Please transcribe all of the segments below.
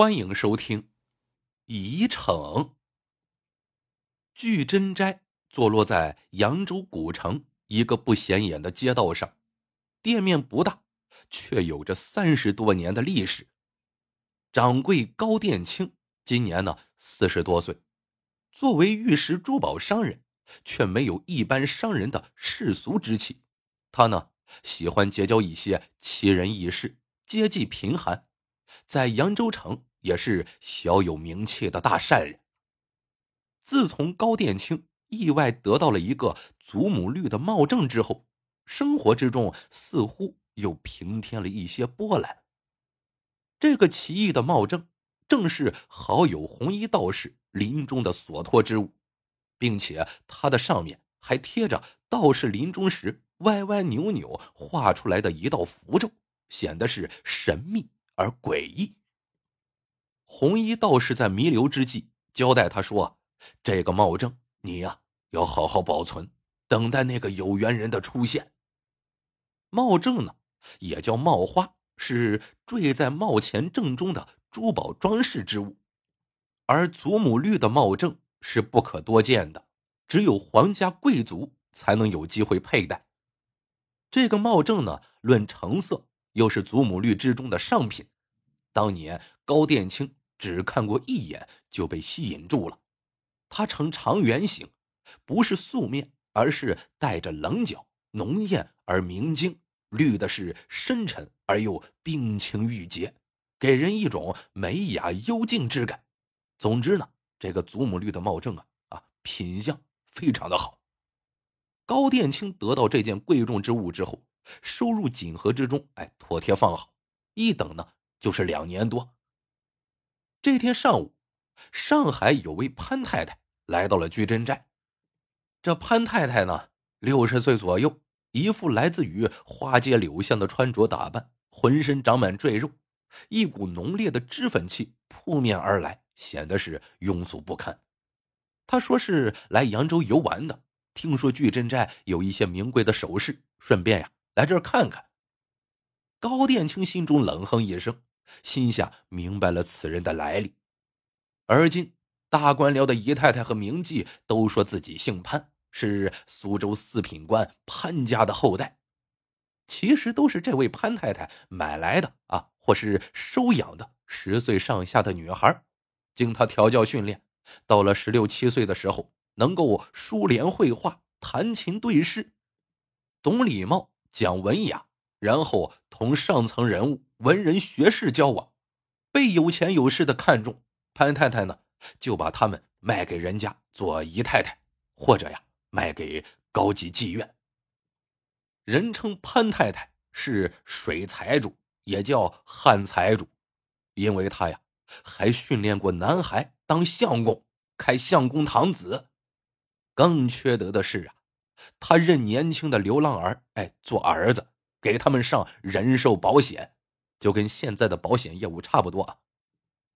欢迎收听《宜城》。聚珍斋坐落在扬州古城一个不显眼的街道上，店面不大，却有着三十多年的历史。掌柜高殿清今年呢四十多岁，作为玉石珠宝商人，却没有一般商人的世俗之气。他呢喜欢结交一些奇人异士，接济贫寒。在扬州城也是小有名气的大善人。自从高殿青意外得到了一个祖母绿的帽证之后，生活之中似乎又平添了一些波澜。这个奇异的帽证正是好友红衣道士临终的所托之物，并且它的上面还贴着道士临终时歪歪扭扭画出来的一道符咒，显得是神秘。而诡异。红衣道士在弥留之际交代他说：“这个帽证，你呀要好好保存，等待那个有缘人的出现。”帽证呢，也叫帽花，是坠在帽前正中的珠宝装饰之物。而祖母绿的帽证是不可多见的，只有皇家贵族才能有机会佩戴。这个帽证呢，论成色。又是祖母绿之中的上品，当年高殿清只看过一眼就被吸引住了。它呈长圆形，不是素面，而是带着棱角，浓艳而明晶，绿的是深沉而又冰清玉洁，给人一种美雅幽静之感。总之呢，这个祖母绿的帽正啊啊，品相非常的好。高殿青得到这件贵重之物之后。收入锦盒之中，哎，妥帖放好，一等呢就是两年多。这天上午，上海有位潘太太来到了居真斋。这潘太太呢，六十岁左右，一副来自于花街柳巷的穿着打扮，浑身长满赘肉，一股浓烈的脂粉气扑面而来，显得是庸俗不堪。她说是来扬州游玩的，听说聚真斋有一些名贵的首饰，顺便呀。来这儿看看。高殿清心中冷哼一声，心下明白了此人的来历。而今大官僚的姨太太和名妓都说自己姓潘，是苏州四品官潘家的后代，其实都是这位潘太太买来的啊，或是收养的十岁上下的女孩。经她调教训练，到了十六七岁的时候，能够书联绘画、弹琴对诗，懂礼貌。讲文雅，然后同上层人物、文人学士交往，被有钱有势的看中。潘太太呢，就把他们卖给人家做姨太太，或者呀，卖给高级妓院。人称潘太太是水财主，也叫汉财主，因为他呀，还训练过男孩当相公，开相公堂子。更缺德的是啊。他认年轻的流浪儿，哎，做儿子，给他们上人寿保险，就跟现在的保险业务差不多啊。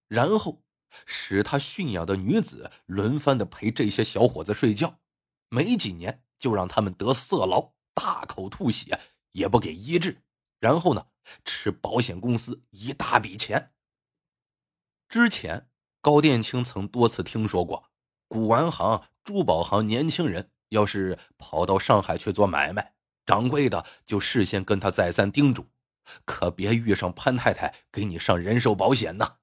然后使他驯养的女子轮番的陪这些小伙子睡觉，没几年就让他们得色痨，大口吐血，也不给医治。然后呢，吃保险公司一大笔钱。之前高殿清曾多次听说过，古玩行、珠宝行年轻人。要是跑到上海去做买卖，掌柜的就事先跟他再三叮嘱，可别遇上潘太太给你上人寿保险呐。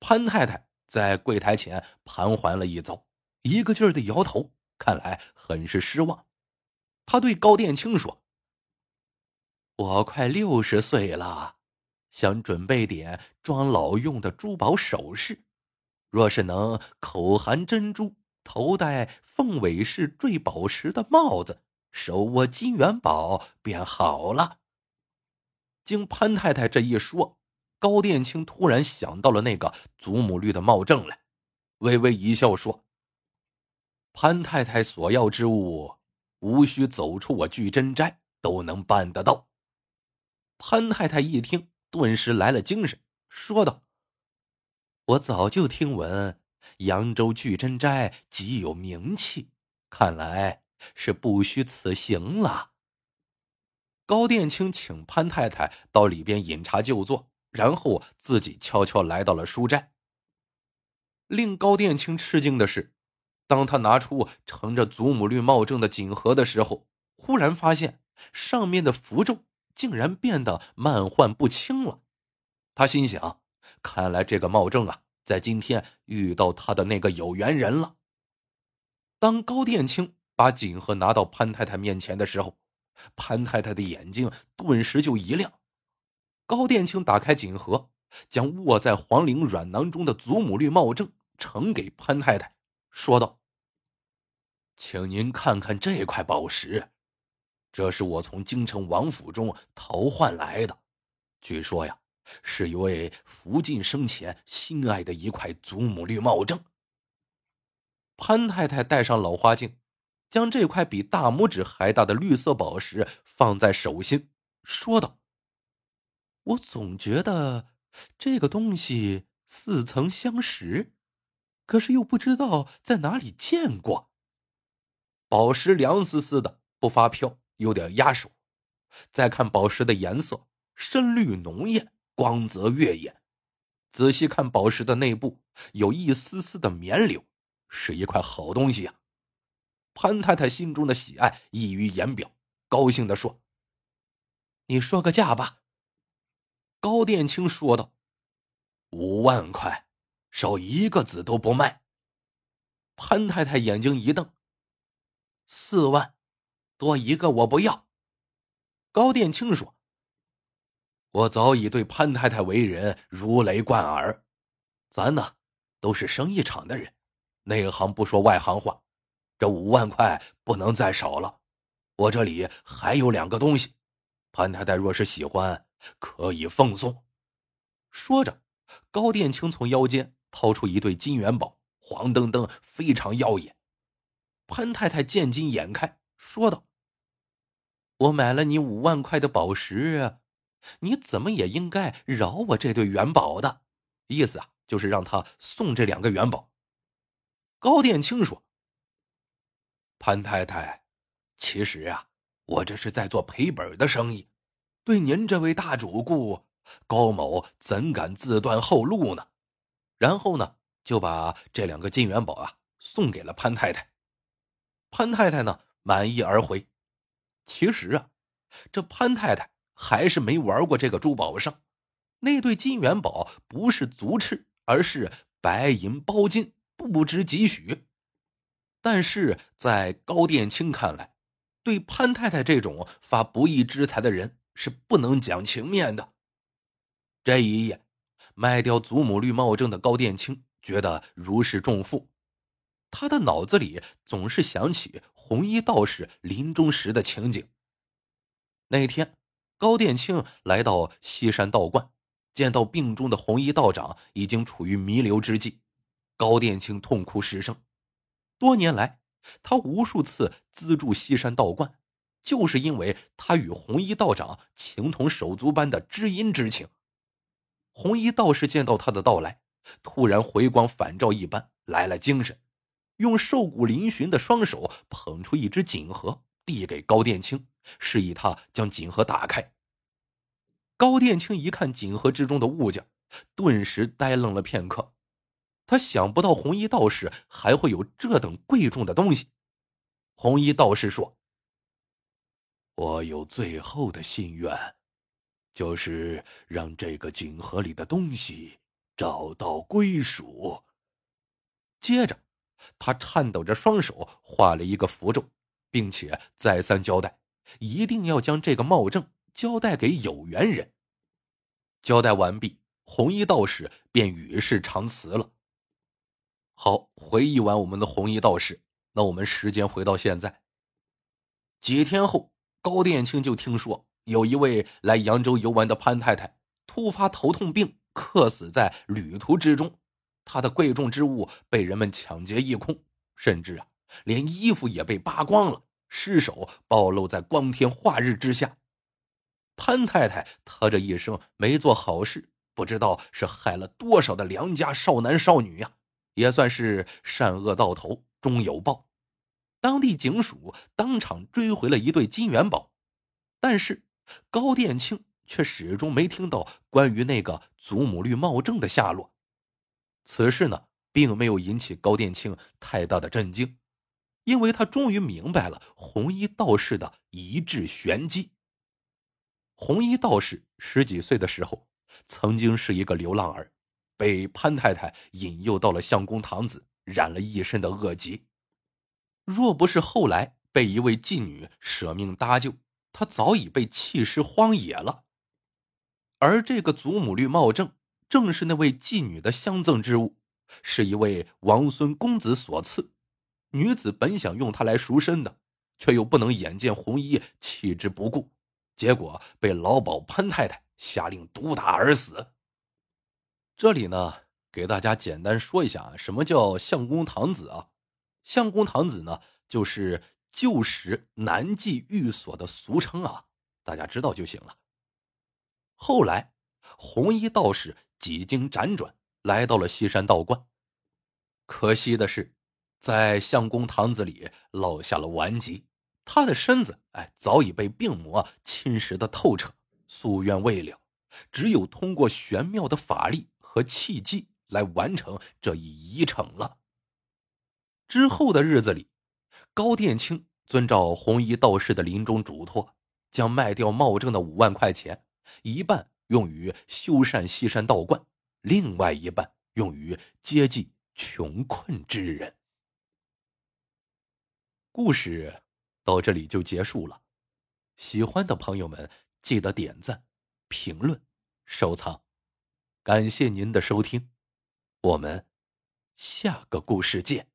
潘太太在柜台前盘桓了一遭，一个劲儿的摇头，看来很是失望。他对高殿清说：“我快六十岁了，想准备点装老用的珠宝首饰，若是能口含珍珠。”头戴凤尾式坠宝石的帽子，手握金元宝便好了。经潘太太这一说，高殿青突然想到了那个祖母绿的帽正来，微微一笑说：“潘太太所要之物，无需走出我聚珍斋都能办得到。”潘太太一听，顿时来了精神，说道：“我早就听闻。”扬州聚珍斋极有名气，看来是不虚此行了。高殿青请潘太太到里边饮茶就坐，然后自己悄悄来到了书斋。令高殿青吃惊的是，当他拿出盛着祖母绿帽正的锦盒的时候，忽然发现上面的符咒竟然变得漫幻不清了。他心想：看来这个帽正啊，在今天遇到他的那个有缘人了。当高殿青把锦盒拿到潘太太面前的时候，潘太太的眼睛顿时就一亮。高殿清打开锦盒，将握在黄绫软囊中的祖母绿帽正呈给潘太太，说道：“请您看看这块宝石，这是我从京城王府中淘换来的。据说呀，是一位福晋生前心爱的一块祖母绿帽正。”潘太太戴上老花镜，将这块比大拇指还大的绿色宝石放在手心，说道：“我总觉得这个东西似曾相识，可是又不知道在哪里见过。”宝石凉丝丝的，不发飘，有点压手。再看宝石的颜色，深绿浓艳，光泽悦眼。仔细看宝石的内部，有一丝丝的棉柳。是一块好东西呀！潘太太心中的喜爱溢于言表，高兴的说：“你说个价吧。”高殿清说道：“五万块，少一个子都不卖。”潘太太眼睛一瞪：“四万，多一个我不要。”高殿清说：“我早已对潘太太为人如雷贯耳，咱呢都是生意场的人。”内行不说外行话，这五万块不能再少了。我这里还有两个东西，潘太太若是喜欢，可以奉送。说着，高殿清从腰间掏出一对金元宝，黄澄澄，非常耀眼。潘太太见金眼开，说道：“我买了你五万块的宝石，你怎么也应该饶我这对元宝的。意思啊，就是让他送这两个元宝。”高殿清说：“潘太太，其实啊，我这是在做赔本的生意。对您这位大主顾，高某怎敢自断后路呢？”然后呢，就把这两个金元宝啊送给了潘太太。潘太太呢，满意而回。其实啊，这潘太太还是没玩过这个珠宝商。那对金元宝不是足赤，而是白银包金。不值几许，但是在高殿青看来，对潘太太这种发不义之财的人是不能讲情面的。这一夜，卖掉祖母绿帽证的高殿青觉得如释重负，他的脑子里总是想起红衣道士临终时的情景。那天，高殿青来到西山道观，见到病中的红衣道长已经处于弥留之际。高殿青痛哭失声。多年来，他无数次资助西山道观，就是因为他与红衣道长情同手足般的知音之情。红衣道士见到他的到来，突然回光返照一般来了精神，用瘦骨嶙峋的双手捧出一只锦盒，递给高殿青，示意他将锦盒打开。高殿青一看锦盒之中的物件，顿时呆愣了片刻。他想不到红衣道士还会有这等贵重的东西。红衣道士说：“我有最后的心愿，就是让这个锦盒里的东西找到归属。”接着，他颤抖着双手画了一个符咒，并且再三交代，一定要将这个帽正交代给有缘人。交代完毕，红衣道士便与世长辞了。好，回忆完我们的红衣道士，那我们时间回到现在。几天后，高殿青就听说有一位来扬州游玩的潘太太突发头痛病，客死在旅途之中，她的贵重之物被人们抢劫一空，甚至啊，连衣服也被扒光了，尸首暴露在光天化日之下。潘太太她这一生没做好事，不知道是害了多少的良家少男少女呀。也算是善恶到头终有报，当地警署当场追回了一对金元宝，但是高殿清却始终没听到关于那个祖母绿帽正的下落。此事呢，并没有引起高殿庆太大的震惊，因为他终于明白了红衣道士的一致玄机。红衣道士十几岁的时候，曾经是一个流浪儿，被潘太太引诱到了相公堂子，染了一身的恶疾。若不是后来被一位妓女舍命搭救，他早已被弃尸荒野了。而这个祖母绿茂正，正是那位妓女的相赠之物，是一位王孙公子所赐。女子本想用它来赎身的，却又不能眼见红衣弃之不顾。结果被老鸨潘太太下令毒打而死。这里呢，给大家简单说一下什么叫相公堂子啊？相公堂子呢，就是旧时南妓寓所的俗称啊，大家知道就行了。后来，红衣道士几经辗转，来到了西山道观。可惜的是，在相公堂子里落下了顽疾。他的身子，哎，早已被病魔侵蚀的透彻，夙愿未了，只有通过玄妙的法力和契机来完成这一遗程了。之后的日子里，高殿清遵照红衣道士的临终嘱托，将卖掉茂正的五万块钱，一半用于修缮西山道观，另外一半用于接济穷困之人。故事。到这里就结束了，喜欢的朋友们记得点赞、评论、收藏，感谢您的收听，我们下个故事见。